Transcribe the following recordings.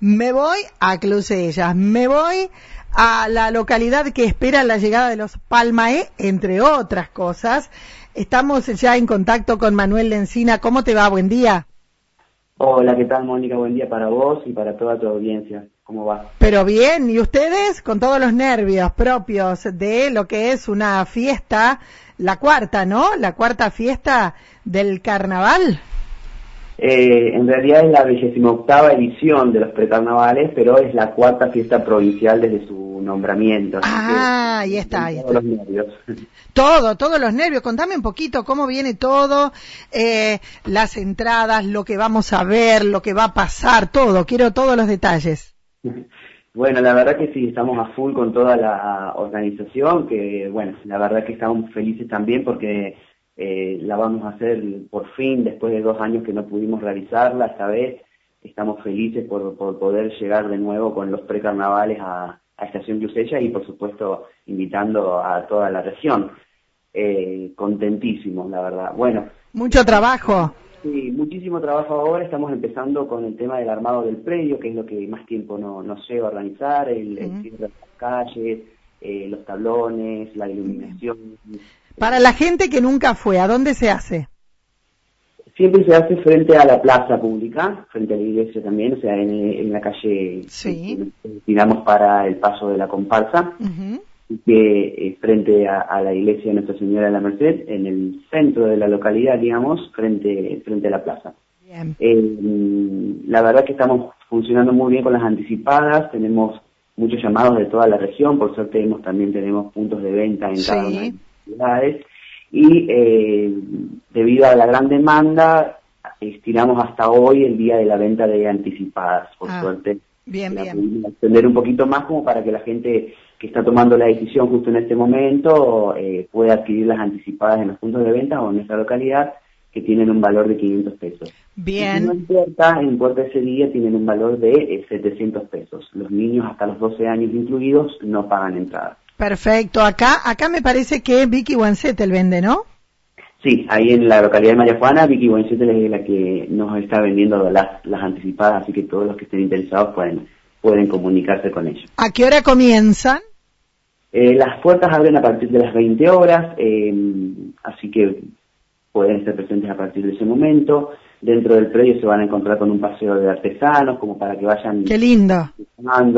Me voy a Clusellas, me voy a la localidad que espera la llegada de los Palmae, entre otras cosas. Estamos ya en contacto con Manuel Lencina. ¿Cómo te va? Buen día. Hola, ¿qué tal, Mónica? Buen día para vos y para toda tu audiencia. ¿Cómo va? Pero bien, ¿y ustedes? Con todos los nervios propios de lo que es una fiesta, la cuarta, ¿no? La cuarta fiesta del carnaval. Eh, en realidad es la 28 edición de los precarnavales, pero es la cuarta fiesta provincial desde su nombramiento. Ah, ahí está, ahí Todos los nervios. Todo, todos los nervios. Contame un poquito cómo viene todo, eh, las entradas, lo que vamos a ver, lo que va a pasar, todo. Quiero todos los detalles. Bueno, la verdad que sí, estamos a full con toda la organización, que bueno, la verdad que estamos felices también porque eh, la vamos a hacer por fin, después de dos años que no pudimos realizarla, esta vez estamos felices por, por poder llegar de nuevo con los precarnavales a, a Estación Clusella y por supuesto invitando a toda la región. Eh, contentísimos, la verdad. Bueno, Mucho trabajo. Sí, muchísimo trabajo ahora. Estamos empezando con el tema del armado del predio, que es lo que más tiempo no, nos lleva a organizar, el, el Ujú. cierre de las calles, eh, los tablones, la iluminación. Para la gente que nunca fue, ¿a dónde se hace? Siempre se hace frente a la plaza pública, frente a la iglesia también, o sea, en, en la calle Sí. destinamos para el paso de la comparsa, que eh, frente a, a la iglesia de Nuestra Señora de la Merced, en el centro de la localidad, digamos, frente, frente a la plaza. Bien. Eh, la verdad que estamos funcionando muy bien con las anticipadas, tenemos muchos llamados de toda la región, por suerte hemos, también tenemos puntos de venta en cada Sí. una de las ciudades y eh, debido a la gran demanda estiramos hasta hoy el día de la venta de anticipadas, por Ah, suerte Bien, la bien. extender un poquito más como para que la gente que está tomando la decisión justo en este momento eh, pueda adquirir las anticipadas en los puntos de venta o en nuestra localidad que tienen un valor de 500 pesos. Y si no Bien. importa, en puerta ese día tienen un valor de eh, 700 pesos. Los niños hasta los 12 años incluidos no pagan entrada. Perfecto. Acá, acá me parece que Vicky el vende, ¿no? Sí, ahí en la localidad de María Juana, Vicky Buencetel es la que nos está vendiendo las, las anticipadas, así que todos los que estén interesados pueden, pueden comunicarse con ellos. ¿A qué hora comienzan? Eh, las puertas abren a partir de las 20 horas, eh, así que pueden estar presentes a partir de ese momento. Dentro del predio se van a encontrar con un paseo de artesanos, como para que vayan Qué lindo.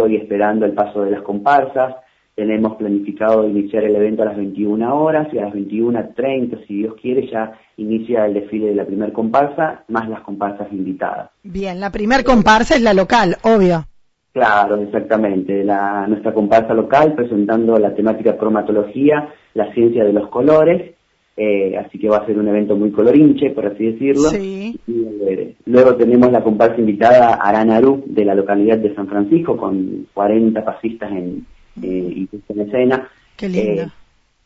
y esperando el paso de las comparsas. Tenemos planificado iniciar el evento a las 21 horas y a las 21.30, si Dios quiere, ya inicia el desfile de la primer comparsa, más las comparsas invitadas. Bien, la primer comparsa es la local, obvio. Claro, exactamente. La, nuestra comparsa local presentando la temática cromatología, la ciencia de los colores, eh, así que va a ser un evento muy colorinche, por así decirlo. Sí. Y, eh, luego tenemos la comparsa invitada Aranaru de la localidad de San Francisco con 40 pasistas en, eh, y puesta en escena. Qué lindo. Eh,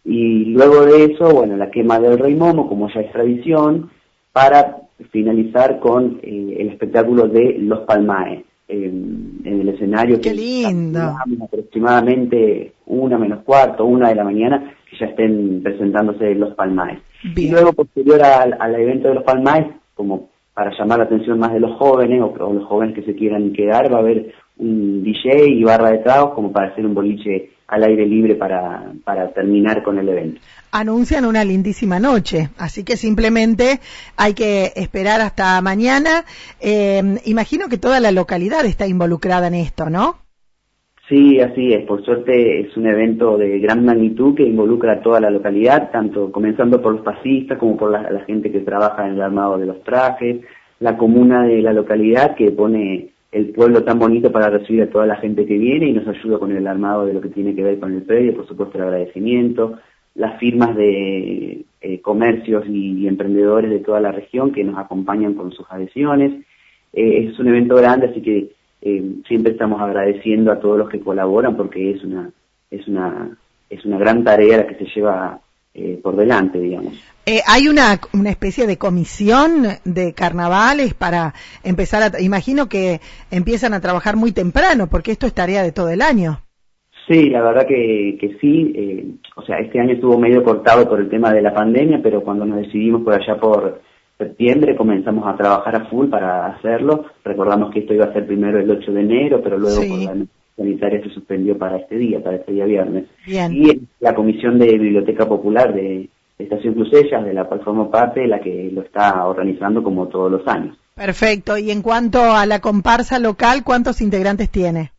y luego de eso, bueno, la quema del rey momo, como ya es tradición, para finalizar con eh, el espectáculo de Los Palmaes en, el escenario. Qué que lindo. aproximadamente una menos cuarto, una de la mañana, que ya estén presentándose Los Palmaes. Y luego, posterior al, al evento de Los Palmaes, como para llamar la atención más de los jóvenes o, o los jóvenes que se quieran quedar, va a haber un DJ y barra de tragos como para hacer un boliche al aire libre para, para terminar con el evento. Anuncian una lindísima noche, así que simplemente hay que esperar hasta mañana. Eh, imagino que toda la localidad está involucrada en esto, ¿no? Sí, así es. Por suerte es un evento de gran magnitud que involucra a toda la localidad, tanto comenzando por los pasistas como por la, gente que trabaja en el armado de los trajes, la comuna de la localidad que pone el pueblo tan bonito para recibir a toda la gente que viene y nos ayuda con el armado de lo que tiene que ver con el predio, por supuesto el agradecimiento, las firmas de eh, comercios y, y emprendedores de toda la región que nos acompañan con sus adhesiones. Eh, es un evento grande, así que eh, siempre estamos agradeciendo a todos los que colaboran porque es una es una es una gran tarea la que se lleva eh, por delante, digamos. Eh, hay una, una especie de comisión de carnavales para empezar a... Imagino que empiezan a trabajar muy temprano, porque esto es tarea de todo el año. Sí, la verdad que, que sí. eh, o sea, este año estuvo medio cortado por el tema de la pandemia, pero cuando nos decidimos por allá por septiembre comenzamos a trabajar a full para hacerlo. Recordamos que esto iba a ser primero el 8 de enero, pero luego por la sanitaria se suspendió para este día, para este día viernes. Y la Comisión de Biblioteca Popular de, Estación Crucellas, de la cual formo parte, la que lo está organizando como todos los años. Perfecto. Y en cuanto a la comparsa local, ¿cuántos integrantes tiene?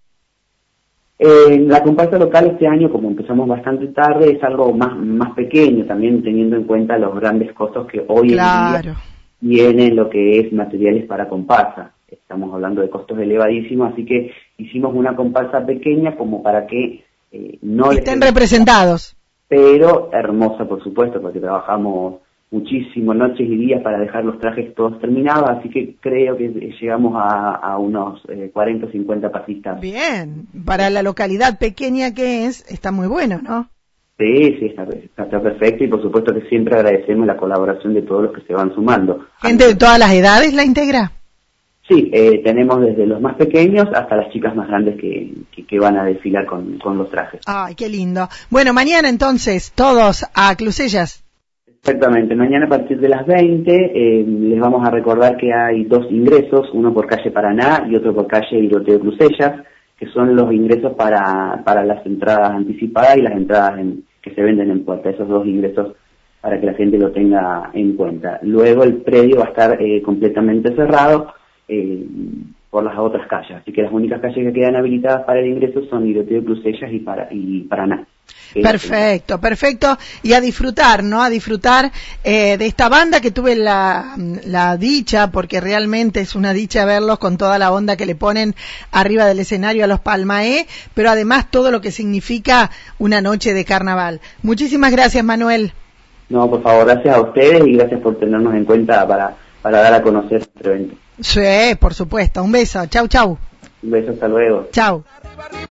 Eh, la comparsa local este año, como empezamos bastante tarde, es algo más, más pequeño, también teniendo en cuenta los grandes costos que hoy en día tienen lo que es materiales para comparsa. Estamos hablando de costos elevadísimos, así que hicimos una comparsa pequeña como para que eh, no estén representados. Pero hermosa, por supuesto, porque trabajamos muchísimo, noches y días para dejar los trajes todos terminados, así que creo que llegamos a, unos 40 o 50 pasistas. Bien, para la localidad pequeña que es, está muy bueno, ¿no? Sí, sí, está, está, perfecto y por supuesto que siempre agradecemos la colaboración de todos los que se van sumando. ¿Gente de todas las edades la integra? Sí, eh, tenemos desde los más pequeños hasta las chicas más grandes que, que, van a desfilar con, con, los trajes. Ay, qué lindo. Bueno, mañana entonces, todos a Clusellas. Exactamente, mañana a partir de las 20 eh, les vamos a recordar que hay dos ingresos, uno por calle Paraná y otro por calle Iroteo Crucellas, que son los ingresos para, para las entradas anticipadas y las entradas que se venden en puerta, esos dos ingresos para que la gente lo tenga en cuenta. Luego el predio va a estar eh, completamente cerrado eh, por las otras calles, así que las únicas calles que quedan habilitadas para el ingreso son Iroteo Crucellas y, para, y Paraná. Perfecto, perfecto. Y a disfrutar, ¿no? A disfrutar eh, de esta banda que tuve la, la, dicha, porque realmente es una dicha verlos con toda la onda que le ponen arriba del escenario a los Palmae, pero además todo lo que significa una noche de carnaval. Muchísimas gracias, Manuel. No, por favor, gracias a ustedes y gracias por tenernos en cuenta para, para dar a conocer este evento. Sí, por supuesto. Un beso. Chau, chau. Un beso, hasta luego. Chau.